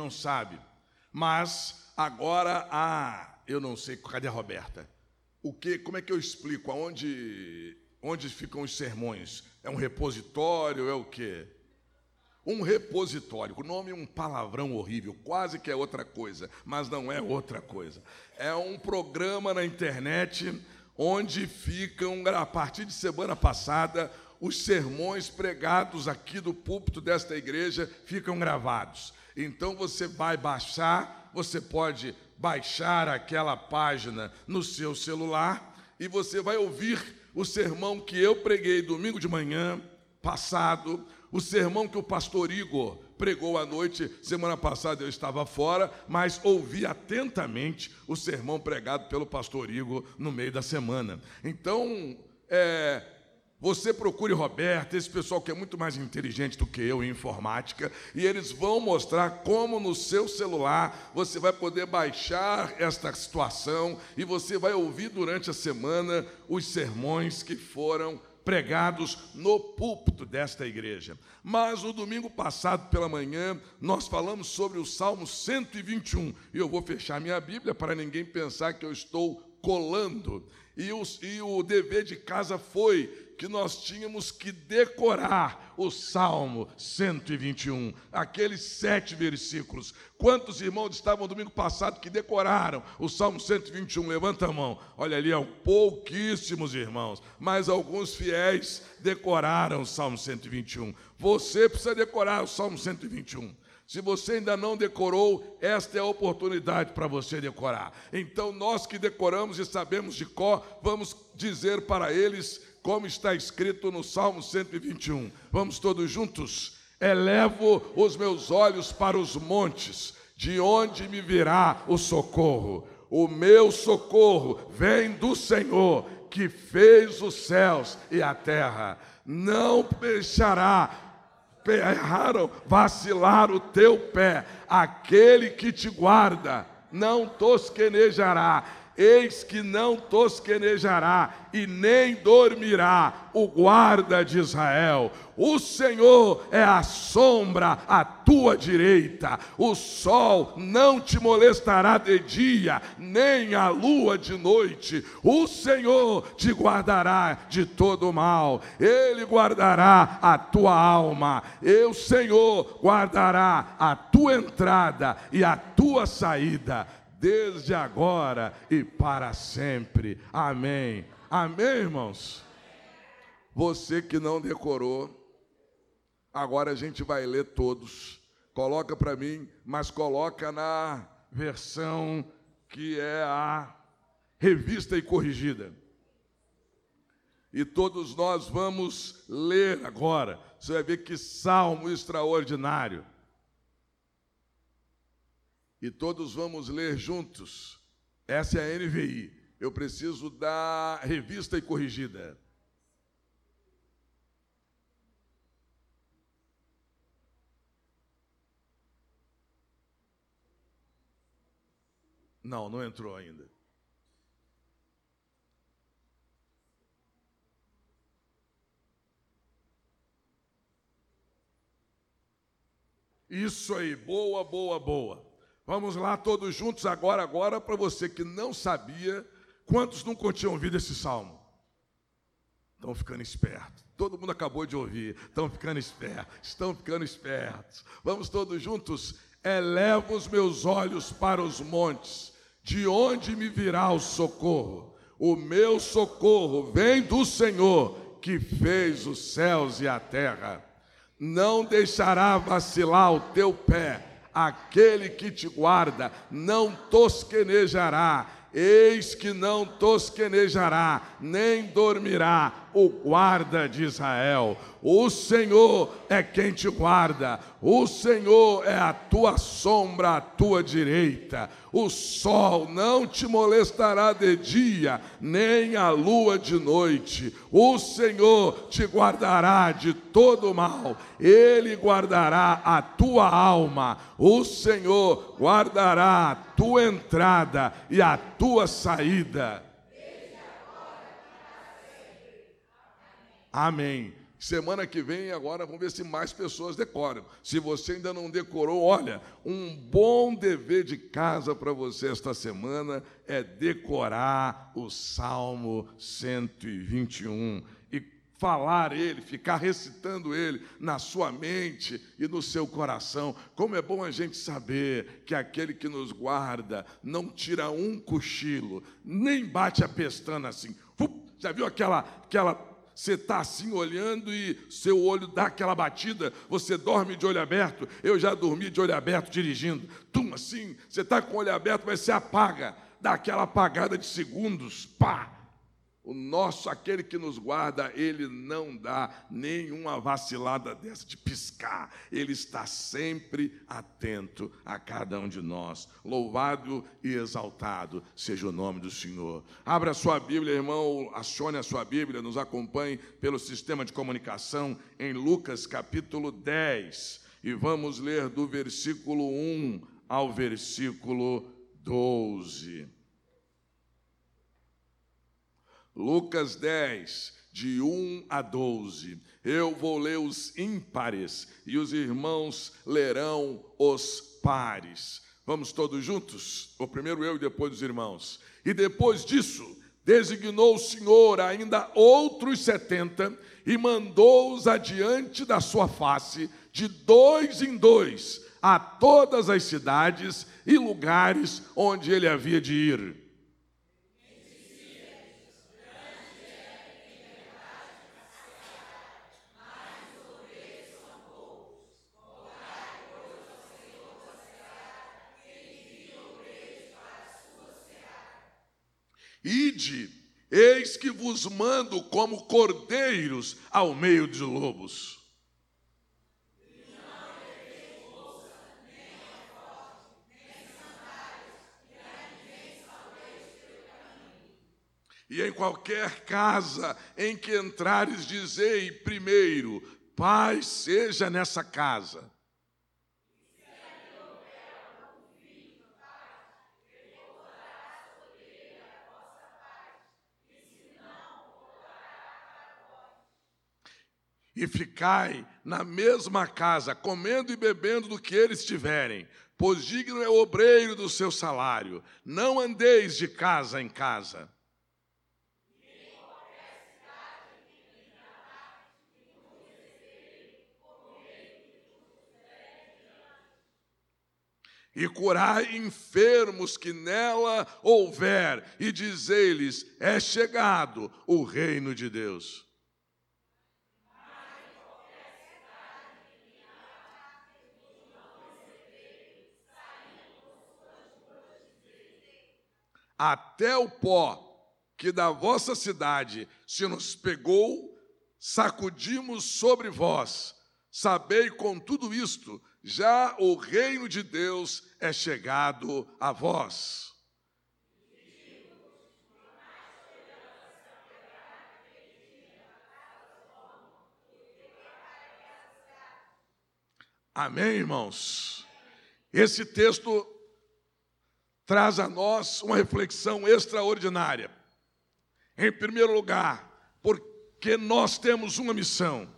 não sabe. Mas agora, ah, eu não sei, cadê a Roberta? O que, como é que eu explico? Aonde, onde ficam os sermões? É um repositório? É o quê? Um repositório. O nome é um palavrão horrível, quase que é outra coisa, mas não é outra coisa. É um programa na internet onde ficam, a partir de semana passada, os sermões pregados aqui do púlpito desta igreja ficam gravados. Então você vai baixar, você pode baixar aquela página no seu celular e você vai ouvir o sermão que eu preguei domingo de manhã passado, o sermão que o pastor Igor pregou à noite, semana passada eu estava fora, mas ouvi atentamente o sermão pregado pelo pastor Igor no meio da semana. Então, é, você procure Roberto, esse pessoal que é muito mais inteligente do que eu em informática, e eles vão mostrar como no seu celular você vai poder baixar esta situação e você vai ouvir durante a semana os sermões que foram pregados no púlpito desta igreja. Mas no domingo passado pela manhã, nós falamos sobre o Salmo 121, e eu vou fechar minha Bíblia para ninguém pensar que eu estou colando. E, e o dever de casa foi que nós tínhamos que decorar o Salmo 121, aqueles sete versículos. Quantos irmãos estavam domingo passado que decoraram o Salmo 121? Levanta a mão. Olha ali, há pouquíssimos irmãos, mas alguns fiéis decoraram o Salmo 121. Você precisa decorar o Salmo 121. Se você ainda não decorou, esta é a oportunidade para você decorar. Então, nós que decoramos e sabemos de cor, vamos dizer para eles como está escrito no Salmo 121. Vamos todos juntos? Elevo os meus olhos para os montes, de onde me virá o socorro? O meu socorro vem do Senhor, que fez os céus e a terra. Não deixará erraram, vacilar o teu pé, aquele que te guarda não tosquenejará Eis que não tosquenejará e nem dormirá o guarda de Israel. O Senhor é a sombra à tua direita. O sol não te molestará de dia, nem a lua de noite. O Senhor te guardará de todo mal. Ele guardará a tua alma. E o Senhor guardará a tua entrada e a tua saída desde agora e para sempre. Amém. Amém, irmãos? Você que não decorou, agora a gente vai ler todos. Coloca para mim, mas coloca na versão que é a revista e corrigida. E todos nós vamos ler agora. Você vai ver que salmo extraordinário e todos vamos ler juntos. Essa é a NVI. Eu preciso da revista e corrigida. Não, não entrou ainda. Isso aí, boa, boa, boa. Vamos lá todos juntos agora, agora, para você que não sabia, quantos nunca tinham ouvido esse salmo? Estão ficando espertos. Todo mundo acabou de ouvir. Estão ficando espertos. Estão ficando espertos. Vamos todos juntos. Elevo os meus olhos para os montes. De onde me virá o socorro? O meu socorro vem do Senhor, que fez os céus e a terra. Não deixará vacilar o teu pé aquele que te guarda não tosquenejará, eis que não tosquenejará, nem dormirá o guarda de Israel. O Senhor é quem te guarda, o Senhor é a tua sombra à tua direita. O sol não te molestará de dia, nem a lua de noite. O Senhor te guardará de todo mal, ele guardará a tua alma. O Senhor guardará a tua entrada e a tua saída. Amém. Semana que vem, agora, vamos ver se mais pessoas decoram. Se você ainda não decorou, olha, um bom dever de casa para você esta semana é decorar o Salmo 121 e falar ele, ficar recitando ele na sua mente e no seu coração. Como é bom a gente saber que aquele que nos guarda não tira um cochilo, nem bate a pestana assim. Já viu aquela aquela você está assim olhando e seu olho dá aquela batida, você dorme de olho aberto. Eu já dormi de olho aberto dirigindo. Tum, assim, você está com o olho aberto, mas você apaga, dá aquela apagada de segundos, pá! O nosso, aquele que nos guarda, ele não dá nenhuma vacilada dessa de piscar. Ele está sempre atento a cada um de nós. Louvado e exaltado seja o nome do Senhor. Abra sua Bíblia, irmão, acione a sua Bíblia, nos acompanhe pelo sistema de comunicação em Lucas capítulo 10. E vamos ler do versículo 1 ao versículo 12. Lucas 10, de 1 a 12. Eu vou ler os ímpares e os irmãos lerão os pares. Vamos todos juntos? O primeiro eu e depois os irmãos. E depois disso, designou o Senhor ainda outros setenta e mandou-os adiante da sua face, de dois em dois, a todas as cidades e lugares onde ele havia de ir Ide, eis que vos mando como cordeiros ao meio de lobos. E em qualquer casa em que entrares, dizei primeiro: paz seja nessa casa. E ficai na mesma casa, comendo e bebendo do que eles tiverem, pois digno é o obreiro do seu salário. Não andeis de casa em casa. e curai enfermos que nela houver, e dizei-lhes: é chegado o reino de Deus. Até o pó que da vossa cidade se nos pegou, sacudimos sobre vós. Sabei com tudo isto, já o reino de Deus é chegado a vós. Amém, irmãos? Esse texto traz a nós uma reflexão extraordinária. Em primeiro lugar, porque nós temos uma missão,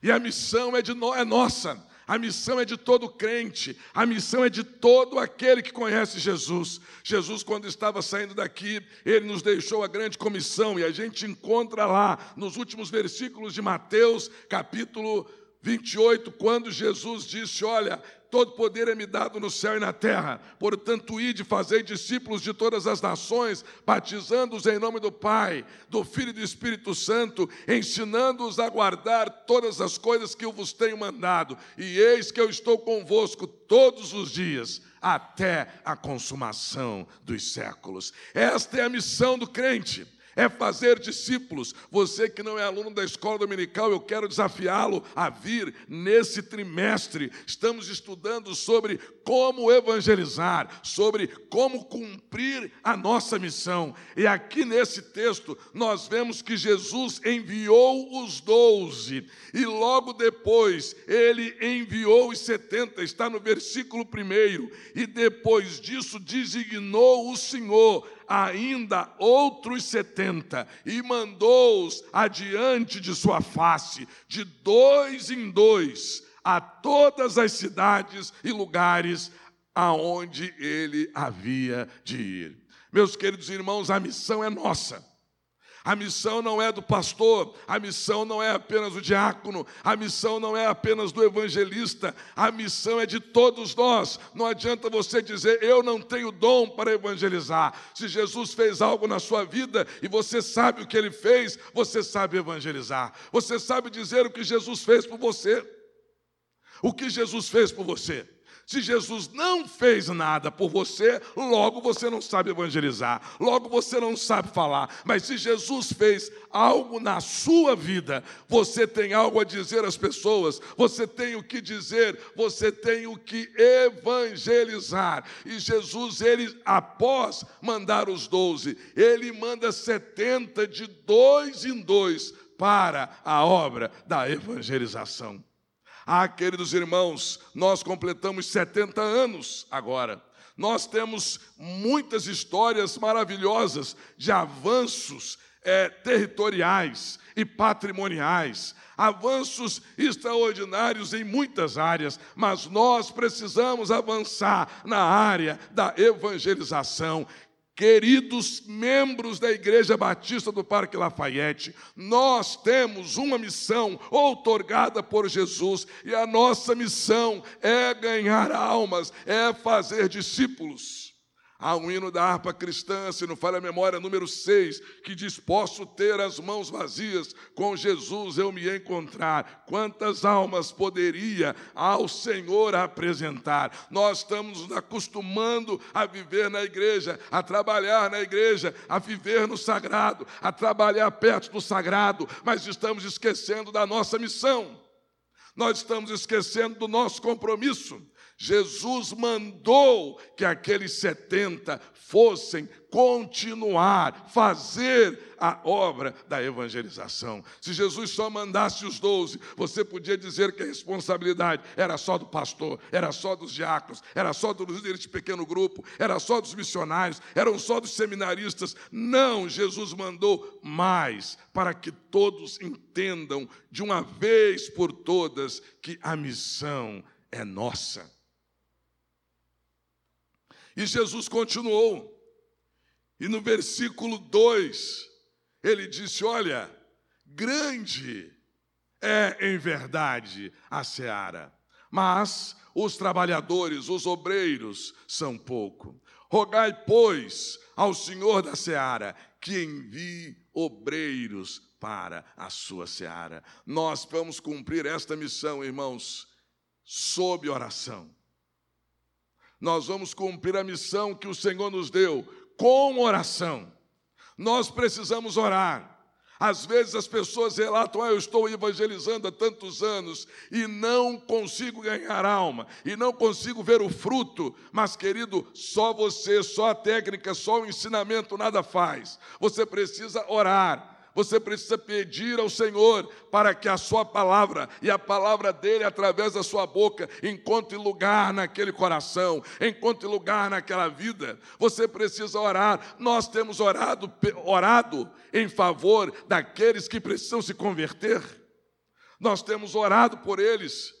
e a missão é, de no, é nossa, a missão é de todo crente, a missão é de todo aquele que conhece Jesus. Jesus, quando estava saindo daqui, ele nos deixou a grande comissão, e a gente encontra lá nos últimos versículos de Mateus, capítulo 28, quando Jesus disse: Olha, Todo poder é me dado no céu e na terra. Portanto, ide, fazei discípulos de todas as nações, batizando-os em nome do Pai, do Filho e do Espírito Santo, ensinando-os a guardar todas as coisas que eu vos tenho mandado. E eis que eu estou convosco todos os dias, até a consumação dos séculos. Esta é a missão do crente é fazer discípulos. Você que não é aluno da escola dominical, eu quero desafiá-lo a vir nesse trimestre. Estamos estudando sobre como evangelizar, sobre como cumprir a nossa missão. E aqui nesse texto, nós vemos que Jesus enviou os doze, e logo depois ele enviou os setenta, está no versículo primeiro, e depois disso designou o Senhor ainda outros setenta e mandou-os adiante de sua face, de dois em dois, a todas as cidades e lugares aonde ele havia de ir. Meus queridos irmãos, a missão é nossa. A missão não é do pastor, a missão não é apenas do diácono, a missão não é apenas do evangelista, a missão é de todos nós. Não adianta você dizer, eu não tenho dom para evangelizar. Se Jesus fez algo na sua vida e você sabe o que ele fez, você sabe evangelizar. Você sabe dizer o que Jesus fez por você. O que Jesus fez por você. Se Jesus não fez nada por você, logo você não sabe evangelizar, logo você não sabe falar. Mas se Jesus fez algo na sua vida, você tem algo a dizer às pessoas, você tem o que dizer, você tem o que evangelizar. E Jesus, ele, após mandar os doze, ele manda setenta de dois em dois para a obra da evangelização. Ah, queridos irmãos, nós completamos 70 anos agora. Nós temos muitas histórias maravilhosas de avanços é, territoriais e patrimoniais, avanços extraordinários em muitas áreas, mas nós precisamos avançar na área da evangelização. Queridos membros da Igreja Batista do Parque Lafayette, nós temos uma missão outorgada por Jesus, e a nossa missão é ganhar almas, é fazer discípulos. Há um hino da harpa cristã, se não falha a memória, número 6, que diz: Posso ter as mãos vazias, com Jesus eu me encontrar. Quantas almas poderia ao Senhor apresentar? Nós estamos nos acostumando a viver na igreja, a trabalhar na igreja, a viver no sagrado, a trabalhar perto do sagrado, mas estamos esquecendo da nossa missão. Nós estamos esquecendo do nosso compromisso. Jesus mandou que aqueles 70 fossem continuar, fazer a obra da evangelização. Se Jesus só mandasse os doze, você podia dizer que a responsabilidade era só do pastor, era só dos diáconos, era só dos líderes de pequeno grupo, era só dos missionários, eram só dos seminaristas. Não, Jesus mandou mais para que todos entendam de uma vez por todas que a missão é nossa. E Jesus continuou. E no versículo 2, ele disse: Olha, grande é em verdade a seara, mas os trabalhadores, os obreiros, são pouco. Rogai, pois, ao Senhor da seara que envie obreiros para a sua seara. Nós vamos cumprir esta missão, irmãos, sob oração nós vamos cumprir a missão que o Senhor nos deu com oração. Nós precisamos orar. Às vezes as pessoas relatam: ah, eu estou evangelizando há tantos anos e não consigo ganhar alma, e não consigo ver o fruto. Mas, querido, só você, só a técnica, só o ensinamento nada faz. Você precisa orar você precisa pedir ao Senhor para que a sua palavra e a palavra dele através da sua boca encontre lugar naquele coração, encontre lugar naquela vida. Você precisa orar. Nós temos orado, orado em favor daqueles que precisam se converter. Nós temos orado por eles.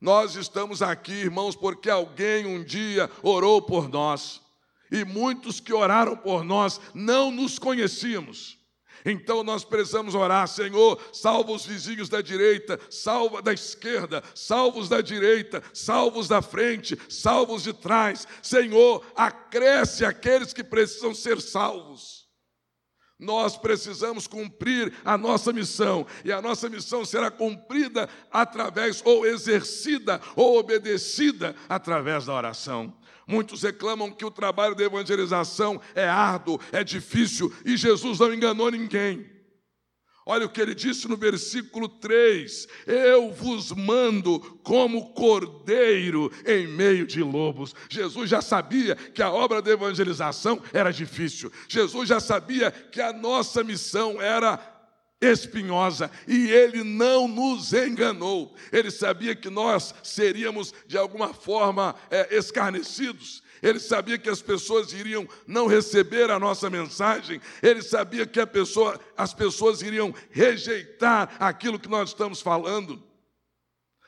Nós estamos aqui, irmãos, porque alguém um dia orou por nós. E muitos que oraram por nós não nos conhecíamos. Então nós precisamos orar, Senhor, salva os vizinhos da direita, salva da esquerda, salva os da direita, salva os da frente, salva os de trás. Senhor, acresce aqueles que precisam ser salvos. Nós precisamos cumprir a nossa missão, e a nossa missão será cumprida através, ou exercida, ou obedecida através da oração. Muitos reclamam que o trabalho de evangelização é árduo, é difícil, e Jesus não enganou ninguém. Olha o que ele disse no versículo 3: Eu vos mando como cordeiro em meio de lobos. Jesus já sabia que a obra de evangelização era difícil. Jesus já sabia que a nossa missão era espinhosa e ele não nos enganou. Ele sabia que nós seríamos de alguma forma é, escarnecidos. Ele sabia que as pessoas iriam não receber a nossa mensagem. Ele sabia que pessoa, as pessoas iriam rejeitar aquilo que nós estamos falando.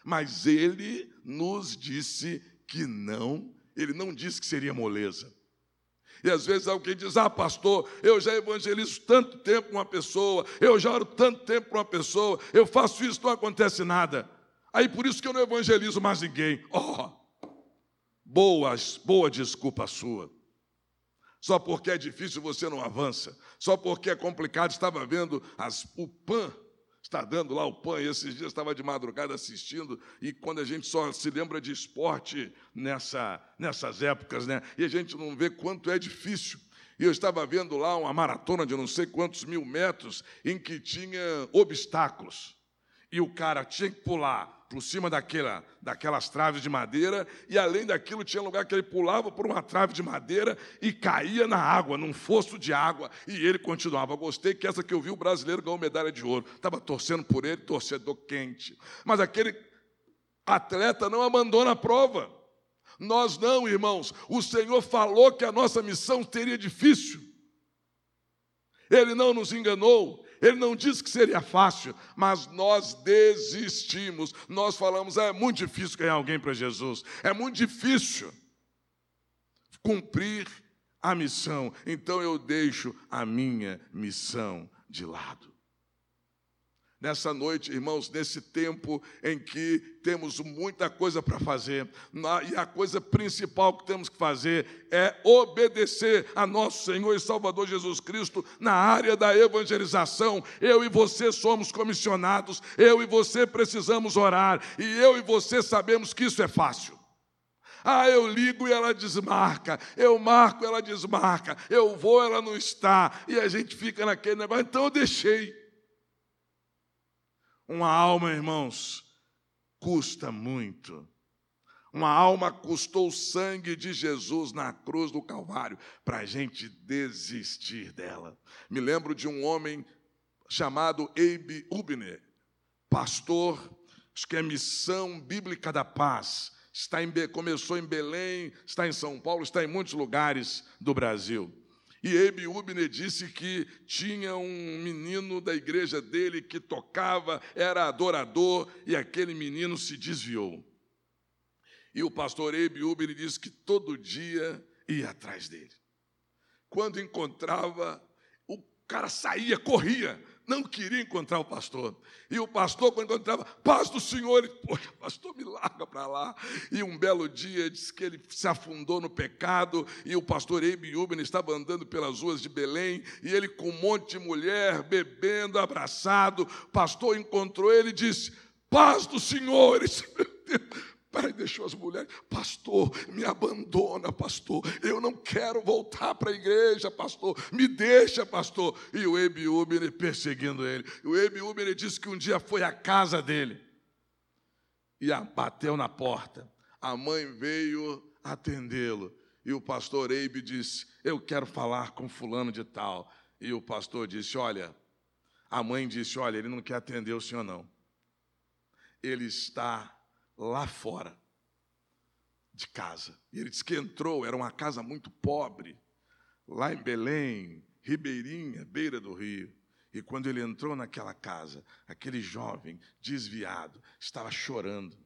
Mas ele nos disse que não. Ele não disse que seria moleza. E às vezes alguém diz: Ah, pastor, eu já evangelizo tanto tempo uma pessoa, eu já oro tanto tempo para uma pessoa, eu faço isso, não acontece nada. Aí por isso que eu não evangelizo mais ninguém. Oh, boa, boa desculpa sua. Só porque é difícil você não avança, só porque é complicado. Estava vendo as, o PAN está dando lá o pão, esses dias estava de madrugada assistindo, e quando a gente só se lembra de esporte nessa, nessas épocas, né? E a gente não vê quanto é difícil. E eu estava vendo lá uma maratona de não sei quantos mil metros, em que tinha obstáculos. E o cara tinha que pular por cima daquela, daquelas traves de madeira, e além daquilo, tinha lugar que ele pulava por uma trave de madeira e caía na água, num fosso de água, e ele continuava. Gostei que essa que eu vi, o brasileiro ganhou medalha de ouro. Estava torcendo por ele, torcedor quente. Mas aquele atleta não abandona a prova. Nós não, irmãos. O Senhor falou que a nossa missão seria difícil. Ele não nos enganou. Ele não disse que seria fácil, mas nós desistimos. Nós falamos: é muito difícil ganhar alguém para Jesus, é muito difícil cumprir a missão, então eu deixo a minha missão de lado. Nessa noite, irmãos, nesse tempo em que temos muita coisa para fazer, e a coisa principal que temos que fazer é obedecer a nosso Senhor e Salvador Jesus Cristo na área da evangelização. Eu e você somos comissionados, eu e você precisamos orar, e eu e você sabemos que isso é fácil. Ah, eu ligo e ela desmarca, eu marco, ela desmarca, eu vou, ela não está, e a gente fica naquele negócio, então eu deixei. Uma alma, irmãos, custa muito. Uma alma custou o sangue de Jesus na cruz do Calvário para a gente desistir dela. Me lembro de um homem chamado Abe Ubner, pastor, acho que é Missão Bíblica da Paz. Está em, começou em Belém, está em São Paulo, está em muitos lugares do Brasil. E Abe Ubner disse que tinha um menino da igreja dele que tocava, era adorador, e aquele menino se desviou. E o pastor Abe Ubner disse que todo dia ia atrás dele. Quando encontrava, o cara saía, corria, não queria encontrar o pastor. E o pastor, quando encontrava, paz do Senhor, ele, poxa, pastor, me larga para lá. E um belo dia disse que ele se afundou no pecado, e o pastor Eibe Uben estava andando pelas ruas de Belém, e ele com um monte de mulher, bebendo, abraçado. O pastor encontrou ele e disse: Paz do Senhor. Ele disse, meu Deus, Pai deixou as mulheres, pastor, me abandona, pastor. Eu não quero voltar para a igreja, pastor. Me deixa, pastor. E o Ebiúbene perseguindo ele. O Ebiúbene disse que um dia foi à casa dele e bateu na porta. A mãe veio atendê-lo. E o pastor Eibe disse: Eu quero falar com fulano de tal. E o pastor disse: Olha, a mãe disse: Olha, ele não quer atender o senhor, não. Ele está lá fora de casa. E ele disse que entrou, era uma casa muito pobre, lá em Belém, Ribeirinha, beira do rio. E quando ele entrou naquela casa, aquele jovem desviado estava chorando.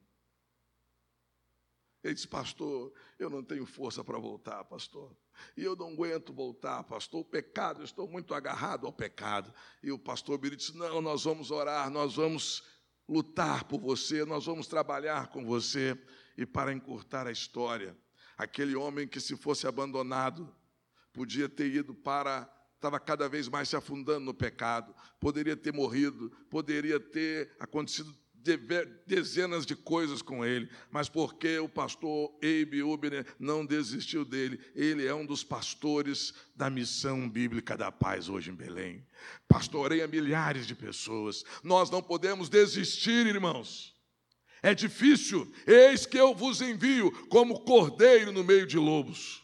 Ele disse, pastor, eu não tenho força para voltar, pastor. E eu não aguento voltar, pastor. O pecado, eu estou muito agarrado ao pecado. E o pastor Biri disse: Não, nós vamos orar, nós vamos lutar por você, nós vamos trabalhar com você. E para encurtar a história, aquele homem que, se fosse abandonado, podia ter ido para. Estava cada vez mais se afundando no pecado, poderia ter morrido, poderia ter acontecido dezenas de coisas com ele, mas porque o pastor Abe Ubner não desistiu dele, ele é um dos pastores da missão bíblica da paz hoje em Belém. Pastoreia milhares de pessoas. Nós não podemos desistir, irmãos. É difícil. Eis que eu vos envio como cordeiro no meio de lobos.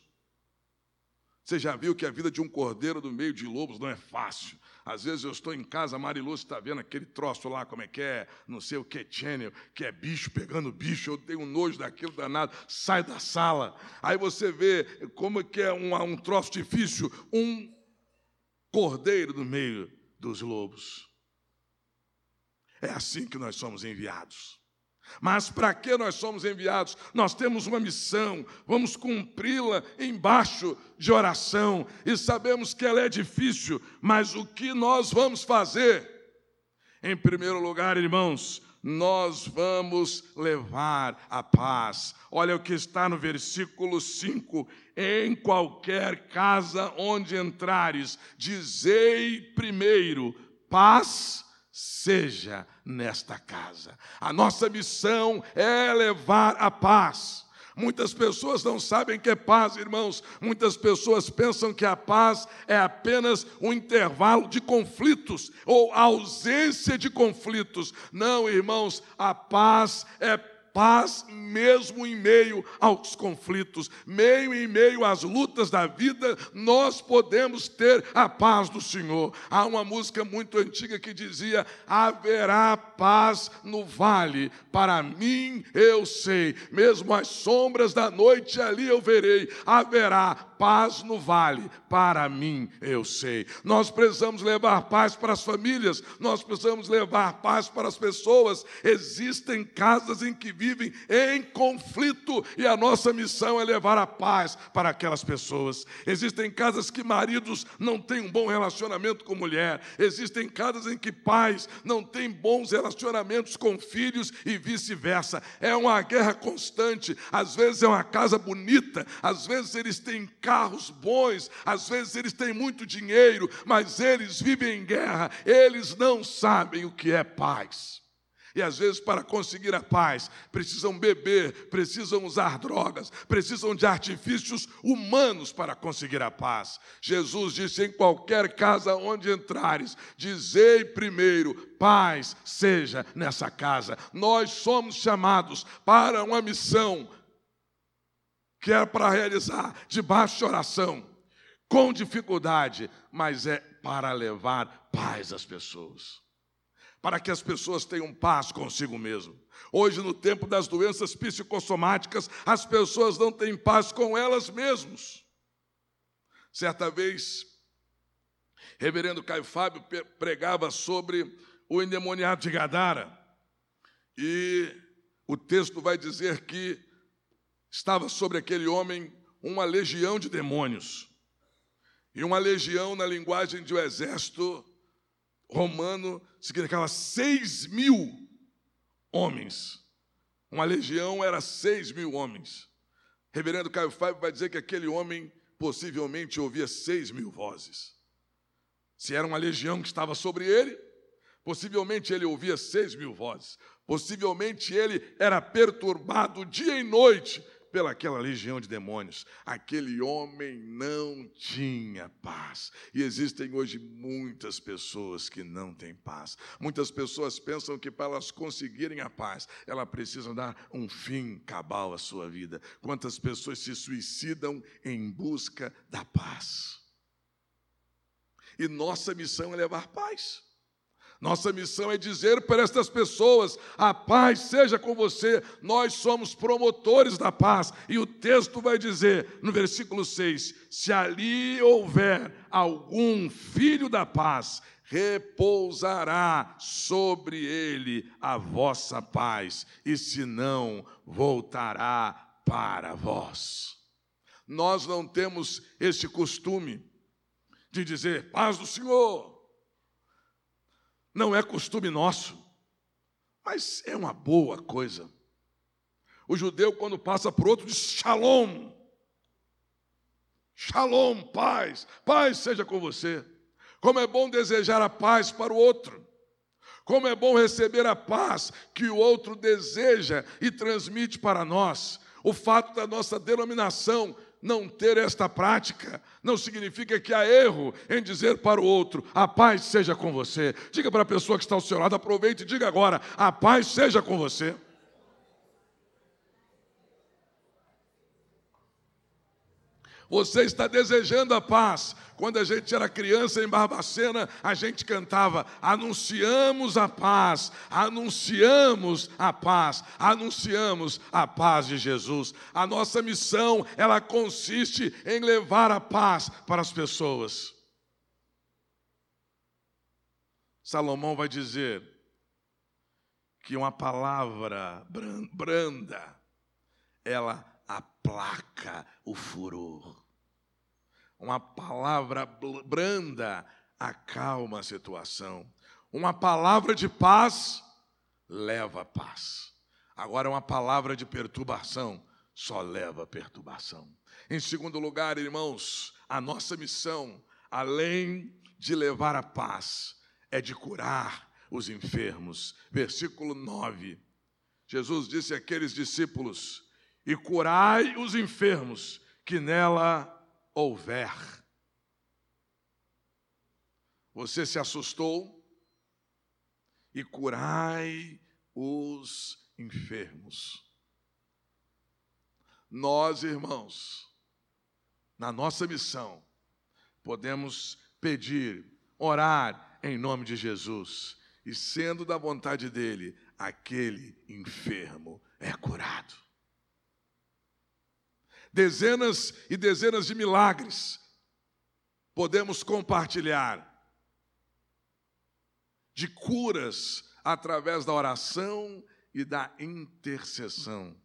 Você já viu que a vida de um cordeiro no meio de lobos não é fácil. Às vezes eu estou em casa, a Marilu está vendo aquele troço lá, como é que é, não sei o que, channel, que é bicho pegando bicho, eu tenho nojo daquilo danado, sai da sala. Aí você vê como é que é um, um troço difícil, um cordeiro no meio dos lobos. É assim que nós somos enviados. Mas para que nós somos enviados? Nós temos uma missão, vamos cumpri-la embaixo de oração e sabemos que ela é difícil, mas o que nós vamos fazer? Em primeiro lugar, irmãos, nós vamos levar a paz. Olha o que está no versículo 5: em qualquer casa onde entrares, dizei primeiro, paz seja nesta casa. A nossa missão é levar a paz. Muitas pessoas não sabem que é paz, irmãos. Muitas pessoas pensam que a paz é apenas um intervalo de conflitos ou ausência de conflitos. Não, irmãos, a paz é paz mesmo em meio aos conflitos, meio em meio às lutas da vida, nós podemos ter a paz do Senhor. Há uma música muito antiga que dizia: haverá paz no vale, para mim eu sei, mesmo as sombras da noite ali eu verei, haverá paz no vale, para mim eu sei. Nós precisamos levar paz para as famílias, nós precisamos levar paz para as pessoas. Existem casas em que vivem em conflito e a nossa missão é levar a paz para aquelas pessoas. Existem casas que maridos não têm um bom relacionamento com mulher, existem casas em que pais não têm bons relacionamentos com filhos e vice-versa. É uma guerra constante. Às vezes é uma casa bonita, às vezes eles têm carros bons, às vezes eles têm muito dinheiro, mas eles vivem em guerra, eles não sabem o que é paz. E às vezes, para conseguir a paz, precisam beber, precisam usar drogas, precisam de artifícios humanos para conseguir a paz. Jesus disse: em qualquer casa onde entrares, dizei primeiro: paz seja nessa casa. Nós somos chamados para uma missão que é para realizar debaixo de oração, com dificuldade, mas é para levar paz às pessoas. Para que as pessoas tenham paz consigo mesmo. Hoje, no tempo das doenças psicossomáticas, as pessoas não têm paz com elas mesmas. Certa vez, reverendo Caio Fábio pregava sobre o endemoniado de Gadara. E o texto vai dizer que estava sobre aquele homem uma legião de demônios. E uma legião, na linguagem de um exército romano, significava seis mil homens. Uma legião era seis mil homens. Reverendo Caio Fábio vai dizer que aquele homem possivelmente ouvia seis mil vozes. Se era uma legião que estava sobre ele, possivelmente ele ouvia seis mil vozes. Possivelmente ele era perturbado dia e noite pelaquela legião de demônios. Aquele homem não tinha paz. E existem hoje muitas pessoas que não têm paz. Muitas pessoas pensam que para elas conseguirem a paz, elas precisam dar um fim cabal à sua vida. Quantas pessoas se suicidam em busca da paz? E nossa missão é levar paz. Nossa missão é dizer para estas pessoas: a paz seja com você. Nós somos promotores da paz. E o texto vai dizer, no versículo 6: se ali houver algum filho da paz, repousará sobre ele a vossa paz, e se não, voltará para vós. Nós não temos este costume de dizer paz do Senhor não é costume nosso, mas é uma boa coisa. O judeu, quando passa por outro, diz shalom. Shalom, paz, paz seja com você. Como é bom desejar a paz para o outro. Como é bom receber a paz que o outro deseja e transmite para nós. O fato da nossa denominação não ter esta prática não significa que há erro em dizer para o outro: a paz seja com você. Diga para a pessoa que está ao seu lado, aproveite e diga agora: a paz seja com você. Você está desejando a paz. Quando a gente era criança em Barbacena, a gente cantava: Anunciamos a paz, anunciamos a paz, anunciamos a paz de Jesus. A nossa missão, ela consiste em levar a paz para as pessoas. Salomão vai dizer que uma palavra branda, ela aplaca o furor. Uma palavra branda acalma a situação. Uma palavra de paz leva paz. Agora, uma palavra de perturbação só leva perturbação. Em segundo lugar, irmãos, a nossa missão, além de levar a paz, é de curar os enfermos. Versículo 9. Jesus disse àqueles discípulos: E curai os enfermos que nela houver. Você se assustou? E curai os enfermos. Nós, irmãos, na nossa missão, podemos pedir, orar em nome de Jesus. E sendo da vontade dele, aquele enfermo é curado. Dezenas e dezenas de milagres podemos compartilhar de curas através da oração e da intercessão.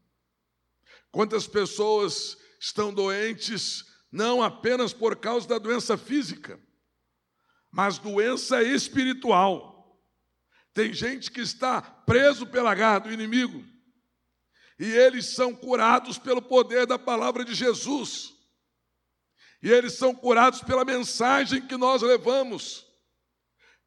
Quantas pessoas estão doentes não apenas por causa da doença física, mas doença espiritual. Tem gente que está preso pela garra do inimigo, e eles são curados pelo poder da palavra de Jesus, e eles são curados pela mensagem que nós levamos,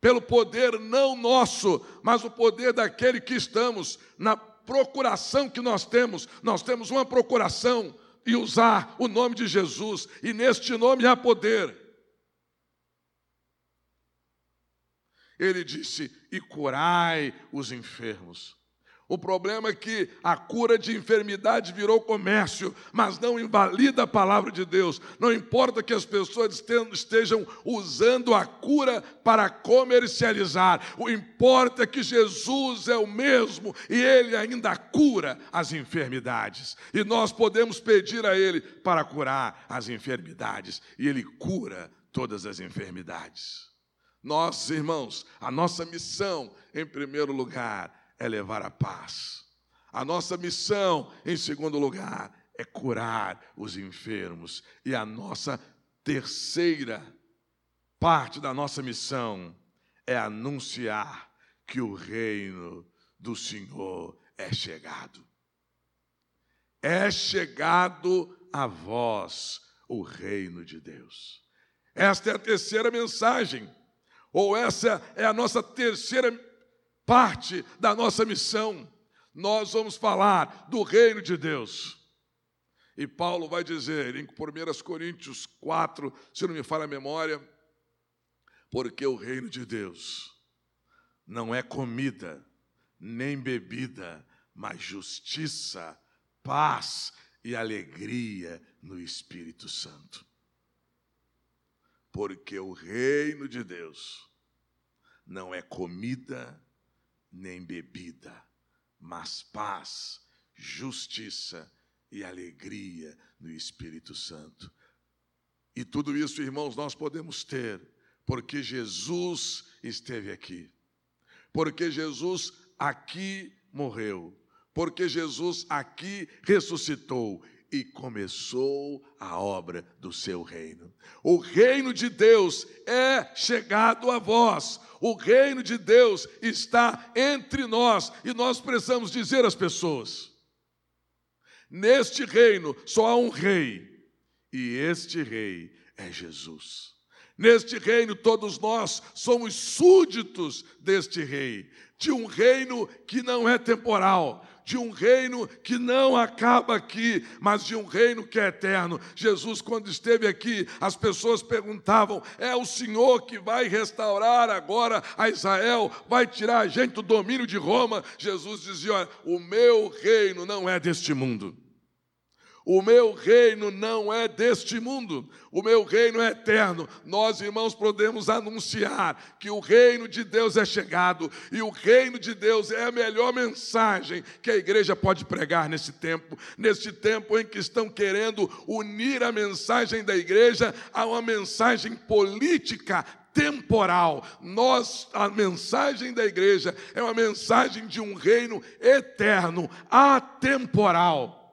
pelo poder não nosso, mas o poder daquele que estamos, na procuração que nós temos, nós temos uma procuração e usar o nome de Jesus, e neste nome há poder. Ele disse: e curai os enfermos. O problema é que a cura de enfermidade virou comércio, mas não invalida a palavra de Deus. Não importa que as pessoas estejam usando a cura para comercializar, o importa é que Jesus é o mesmo e ele ainda cura as enfermidades. E nós podemos pedir a ele para curar as enfermidades, e ele cura todas as enfermidades. Nós, irmãos, a nossa missão, em primeiro lugar, é levar a paz. A nossa missão, em segundo lugar, é curar os enfermos. E a nossa terceira parte da nossa missão é anunciar que o reino do Senhor é chegado. É chegado a vós o reino de Deus. Esta é a terceira mensagem ou essa é a nossa terceira parte da nossa missão. Nós vamos falar do reino de Deus. E Paulo vai dizer em 1 Coríntios 4, se não me falha a memória, porque o reino de Deus não é comida, nem bebida, mas justiça, paz e alegria no Espírito Santo. Porque o reino de Deus não é comida nem bebida, mas paz, justiça e alegria no Espírito Santo. E tudo isso, irmãos, nós podemos ter, porque Jesus esteve aqui, porque Jesus aqui morreu, porque Jesus aqui ressuscitou e começou a obra do seu reino. O reino de Deus é chegado a vós. O reino de Deus está entre nós e nós precisamos dizer às pessoas: neste reino só há um rei, e este rei é Jesus. Neste reino, todos nós somos súditos deste rei, de um reino que não é temporal, de um reino que não acaba aqui, mas de um reino que é eterno. Jesus, quando esteve aqui, as pessoas perguntavam: é o Senhor que vai restaurar agora a Israel, vai tirar a gente do domínio de Roma? Jesus dizia: olha, o meu reino não é deste mundo. O meu reino não é deste mundo, o meu reino é eterno. Nós, irmãos, podemos anunciar que o reino de Deus é chegado e o reino de Deus é a melhor mensagem que a igreja pode pregar nesse tempo, neste tempo em que estão querendo unir a mensagem da igreja a uma mensagem política temporal. Nós, a mensagem da igreja é uma mensagem de um reino eterno, atemporal.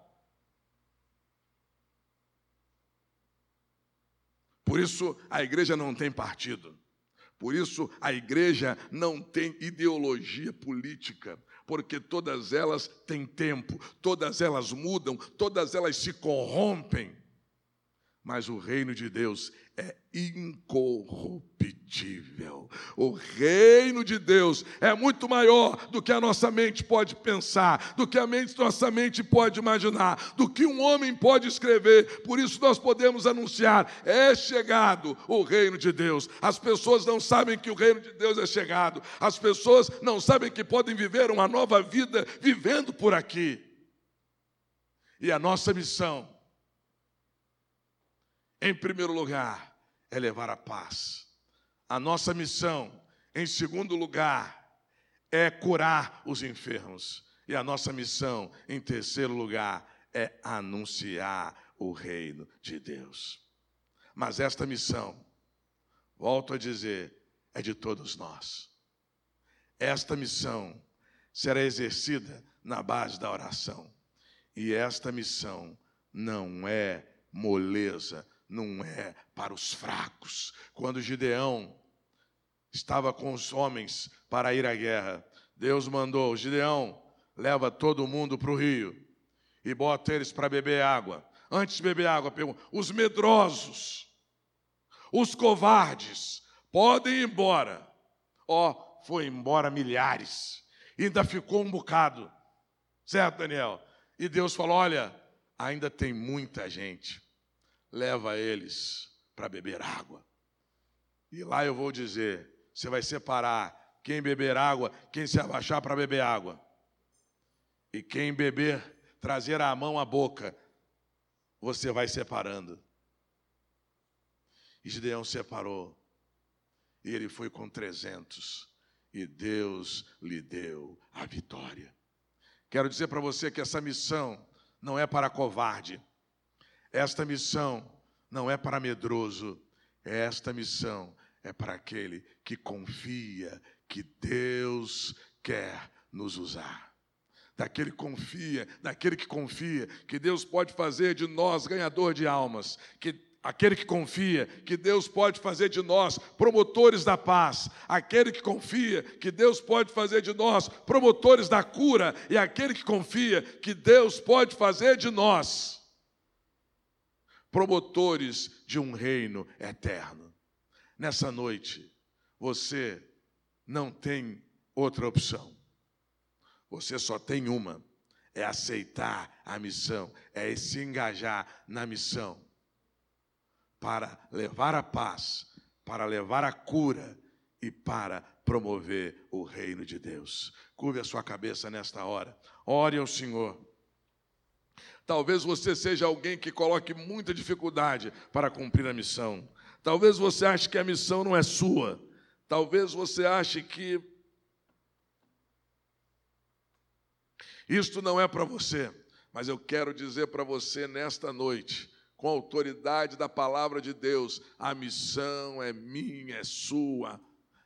Por isso a igreja não tem partido. Por isso a igreja não tem ideologia política, porque todas elas têm tempo, todas elas mudam, todas elas se corrompem. Mas o reino de Deus é incorruptível. O reino de Deus é muito maior do que a nossa mente pode pensar, do que a mente, nossa mente pode imaginar, do que um homem pode escrever. Por isso nós podemos anunciar: é chegado o reino de Deus. As pessoas não sabem que o reino de Deus é chegado. As pessoas não sabem que podem viver uma nova vida vivendo por aqui. E a nossa missão em primeiro lugar, é levar a paz. A nossa missão, em segundo lugar, é curar os enfermos. E a nossa missão, em terceiro lugar, é anunciar o reino de Deus. Mas esta missão, volto a dizer, é de todos nós. Esta missão será exercida na base da oração. E esta missão não é moleza, não é para os fracos. Quando Gideão estava com os homens para ir à guerra, Deus mandou: Gideão, leva todo mundo para o rio e bota eles para beber água. Antes de beber água, pergunta: os medrosos, os covardes, podem ir embora. Ó, oh, foi embora milhares, ainda ficou um bocado, certo, Daniel? E Deus falou: olha, ainda tem muita gente leva eles para beber água. E lá eu vou dizer: você vai separar quem beber água, quem se abaixar para beber água. E quem beber, trazer a mão à boca, você vai separando. E Gideão separou. E ele foi com trezentos. E Deus lhe deu a vitória. Quero dizer para você que essa missão não é para covarde. Esta missão não é para medroso, esta missão é para aquele que confia que Deus quer nos usar. Daquele que confia, daquele que confia que Deus pode fazer de nós ganhador de almas, que aquele que confia que Deus pode fazer de nós promotores da paz, aquele que confia que Deus pode fazer de nós promotores da cura e aquele que confia que Deus pode fazer de nós promotores de um reino eterno. Nessa noite, você não tem outra opção. Você só tem uma: é aceitar a missão, é se engajar na missão para levar a paz, para levar a cura e para promover o reino de Deus. Curve a sua cabeça nesta hora. Ore ao Senhor. Talvez você seja alguém que coloque muita dificuldade para cumprir a missão. Talvez você ache que a missão não é sua. Talvez você ache que isto não é para você. Mas eu quero dizer para você nesta noite, com a autoridade da palavra de Deus, a missão é minha, é sua.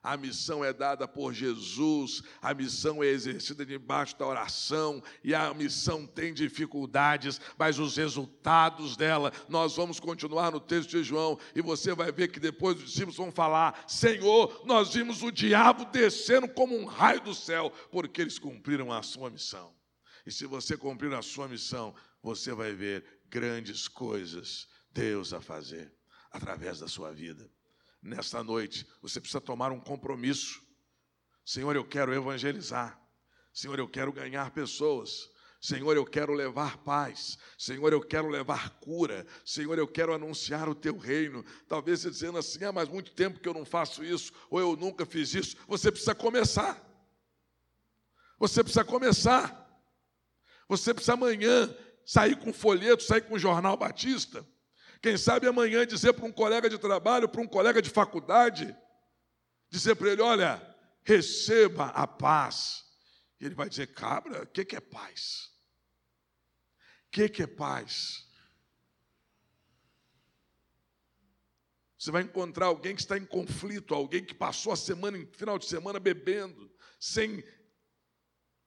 A missão é dada por Jesus, a missão é exercida debaixo da oração, e a missão tem dificuldades, mas os resultados dela, nós vamos continuar no texto de João, e você vai ver que depois os discípulos vão falar: Senhor, nós vimos o diabo descendo como um raio do céu, porque eles cumpriram a sua missão. E se você cumprir a sua missão, você vai ver grandes coisas Deus a fazer através da sua vida nesta noite, você precisa tomar um compromisso. Senhor, eu quero evangelizar. Senhor, eu quero ganhar pessoas. Senhor, eu quero levar paz. Senhor, eu quero levar cura. Senhor, eu quero anunciar o teu reino. Talvez você dizendo assim: ah, mas muito tempo que eu não faço isso, ou eu nunca fiz isso. Você precisa começar. Você precisa começar. Você precisa amanhã sair com folheto, sair com jornal Batista. Quem sabe amanhã dizer para um colega de trabalho, para um colega de faculdade, dizer para ele: olha, receba a paz. E ele vai dizer: cabra, o que, que é paz? O que, que é paz? Você vai encontrar alguém que está em conflito, alguém que passou a semana, final de semana, bebendo, sem,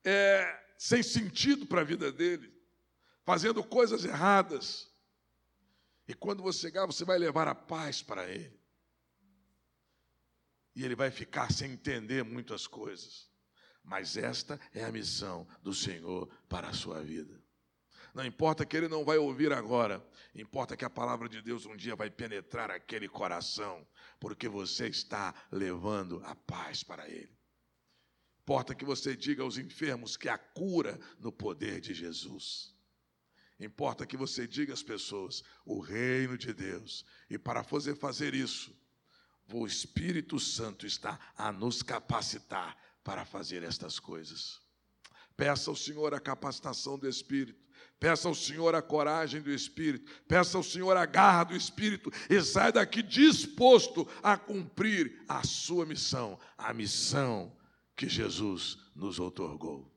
é, sem sentido para a vida dele, fazendo coisas erradas. E quando você chegar, você vai levar a paz para ele. E ele vai ficar sem entender muitas coisas. Mas esta é a missão do Senhor para a sua vida. Não importa que ele não vai ouvir agora, importa que a palavra de Deus um dia vai penetrar aquele coração, porque você está levando a paz para ele. Importa que você diga aos enfermos que há cura no poder de Jesus. Importa que você diga às pessoas o reino de Deus. E para fazer fazer isso, o Espírito Santo está a nos capacitar para fazer estas coisas. Peça ao Senhor a capacitação do Espírito. Peça ao Senhor a coragem do Espírito. Peça ao Senhor a garra do Espírito. E sai daqui disposto a cumprir a sua missão, a missão que Jesus nos otorgou.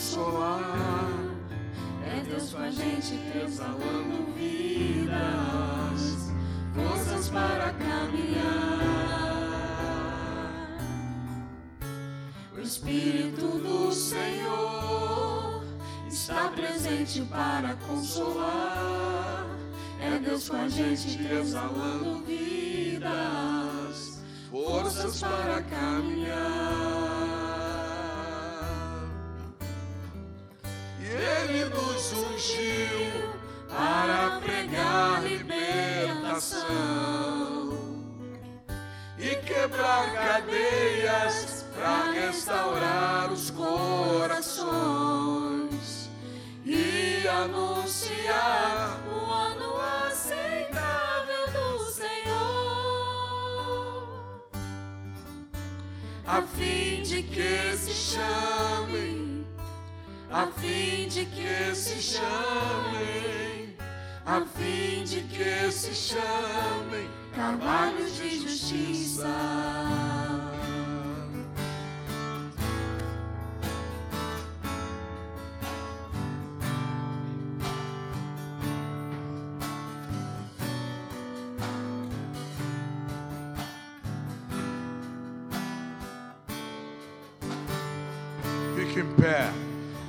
Consolar. É Deus com a gente exalando vidas, forças para caminhar. O Espírito do Senhor está presente para consolar. É Deus com a gente exalando vidas, forças para caminhar. Para pregar libertação e quebrar cadeias para restaurar os corações e anunciar o ano aceitável do Senhor, a fim de que se chame a fim de que se chamem, a fim de que se chamem trabalhos de justiça. Fique em pé.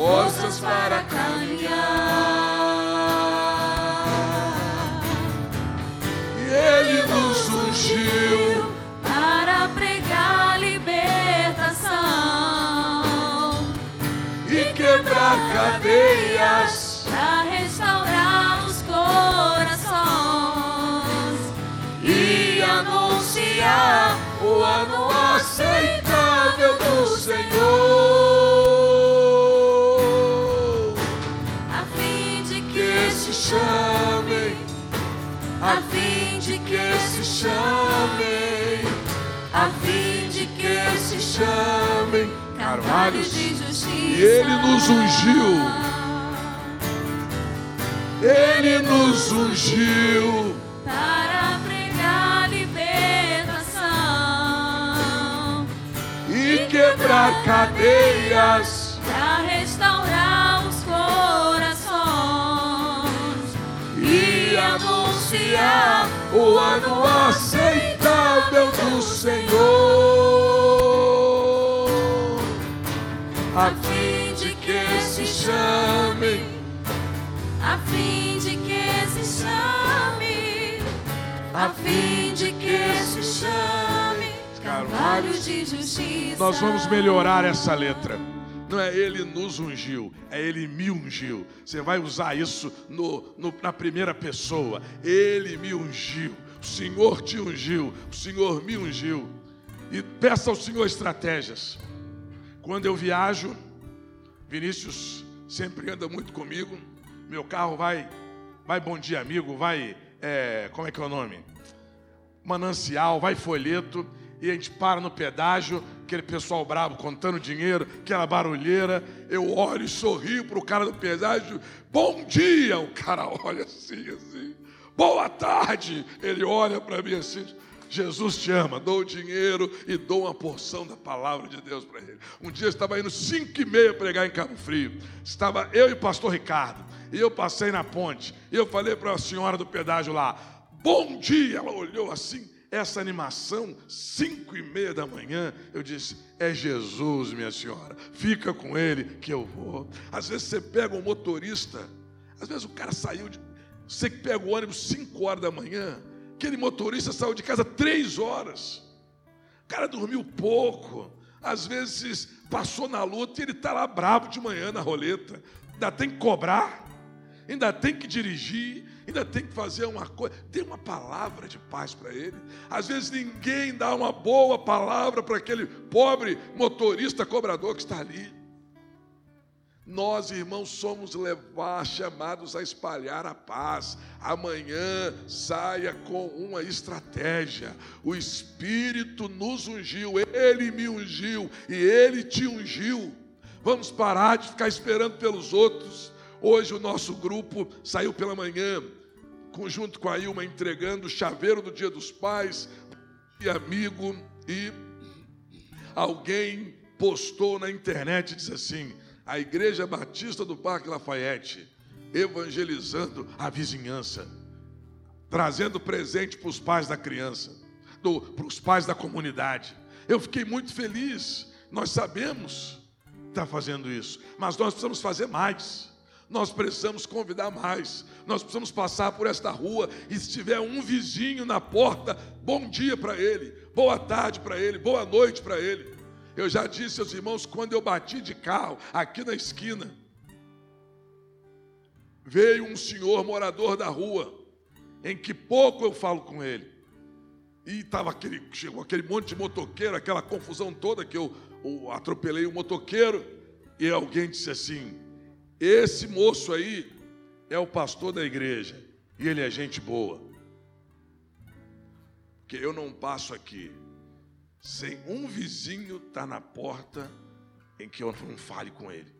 forças para caminhar. E Ele nos ungiu para pregar libertação e quebrar cadeias, para restaurar os corações e anunciar a fim de que se chamem, a fim de que se chamem carvalhos de justiça. E ele nos ungiu, ele nos ungiu. Para pregar libertação. E quebrar cadeias. Anunciar o ano aceitável do Senhor, a fim de que se chame, a fim de que se chame, a fim de que se chame, carvalhos de justiça. Nós vamos melhorar essa letra. Não é ele nos ungiu, é ele me ungiu. Você vai usar isso no, no- na primeira pessoa. Ele me ungiu. O Senhor te ungiu. O Senhor me ungiu. E peça ao Senhor estratégias. Quando eu viajo, Vinícius sempre anda muito comigo. Meu carro vai, vai bom dia amigo, vai, é, como é que é o nome? Manancial, vai folheto, e a gente para no pedágio, aquele pessoal bravo contando dinheiro, aquela barulheira. Eu olho e sorrio pro cara do pedágio, bom dia! O cara olha assim, assim, boa tarde! Ele olha para mim assim. Jesus te ama, dou o dinheiro e dou uma porção da palavra de Deus para ele. Um dia eu estava indo cinco e meia pregar em Cabo Frio. Estava eu e o pastor Ricardo. E eu passei na ponte. E eu falei para a senhora do pedágio lá, bom dia! Ela olhou assim, essa animação, cinco e meia da manhã, eu disse, é Jesus, minha senhora, fica com ele que eu vou. Às vezes você pega um motorista, às vezes o cara saiu de. Você que pega o ônibus cinco horas da manhã, aquele motorista saiu de casa três horas. O cara dormiu pouco, às vezes passou na luta e ele está lá bravo de manhã na roleta. Ainda tem que cobrar, ainda tem que dirigir, ainda tem que fazer uma coisa. Tem uma palavra de paz para ele. Às vezes ninguém dá uma boa palavra para aquele pobre motorista cobrador que está ali. Nós, irmãos, somos levar, chamados a espalhar a paz. Amanhã saia com uma estratégia. O Espírito nos ungiu, Ele me ungiu e Ele te ungiu. Vamos parar de ficar esperando pelos outros. Hoje o nosso grupo saiu pela manhã, junto com a Ilma, entregando o chaveiro do Dia dos Pais e amigo e alguém postou na internet diz assim: a Igreja Batista do Parque Lafayette evangelizando a vizinhança, trazendo presente para os pais da criança, para os pais da comunidade. Eu fiquei muito feliz. Nós sabemos que está fazendo isso, mas nós precisamos fazer mais. Nós precisamos convidar mais. Nós precisamos passar por esta rua e se tiver um vizinho na porta, bom dia para ele, boa tarde para ele, boa noite para ele. Eu já disse aos irmãos, quando eu bati de carro aqui na esquina, veio um senhor morador da rua, em que pouco eu falo com ele. E estava aquele, chegou aquele monte de motoqueiro, aquela confusão toda que eu, eu atropelei o motoqueiro, e alguém disse assim: esse moço aí é o pastor da igreja, e ele é gente boa. Porque eu não passo aqui sem um vizinho estar tá na porta em que eu não fale com ele.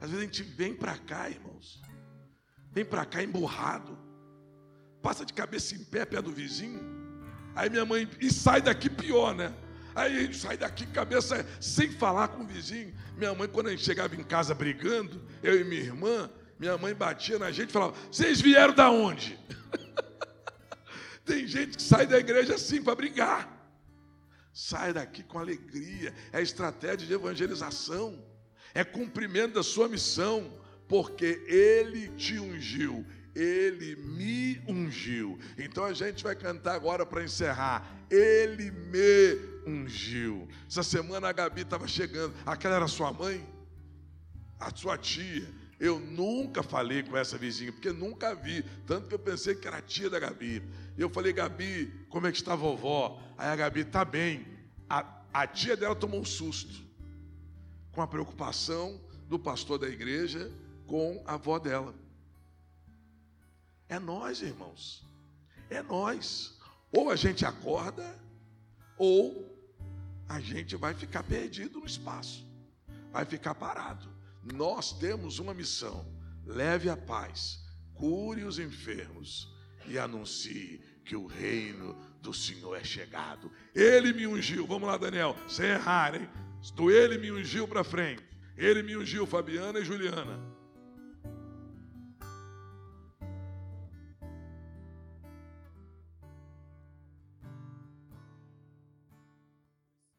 Às vezes a gente vem para cá, irmãos, vem para cá emburrado, passa de cabeça em pé perto do vizinho. Aí minha mãe, e sai daqui pior, né? Aí a gente sai daqui cabeça sem falar com o vizinho. Minha mãe, quando a gente chegava em casa brigando, eu e minha irmã, minha mãe batia na gente e falava: Vocês vieram da onde? Tem gente que sai da igreja assim para brigar. Sai daqui com alegria. É estratégia de evangelização. É cumprimento da sua missão. Porque Ele te ungiu. Ele me ungiu. Então a gente vai cantar agora para encerrar. Ele me ungiu. Essa semana a Gabi estava chegando. Aquela era sua mãe? A sua tia. Eu nunca falei com essa vizinha, porque nunca vi. Tanto que eu pensei que era a tia da Gabi. Eu falei, Gabi, como é que está a vovó? Aí a Gabi, está bem. A, a tia dela tomou um susto. Com a preocupação do pastor da igreja com a avó dela. É nós, irmãos. É nós. Ou a gente acorda, ou a gente vai ficar perdido no espaço, vai ficar parado. Nós temos uma missão: leve a paz, cure os enfermos e anuncie que o reino do Senhor é chegado. Ele me ungiu. Vamos lá, Daniel, sem errar, hein? Ele me ungiu para frente. Ele me ungiu, Fabiana e Juliana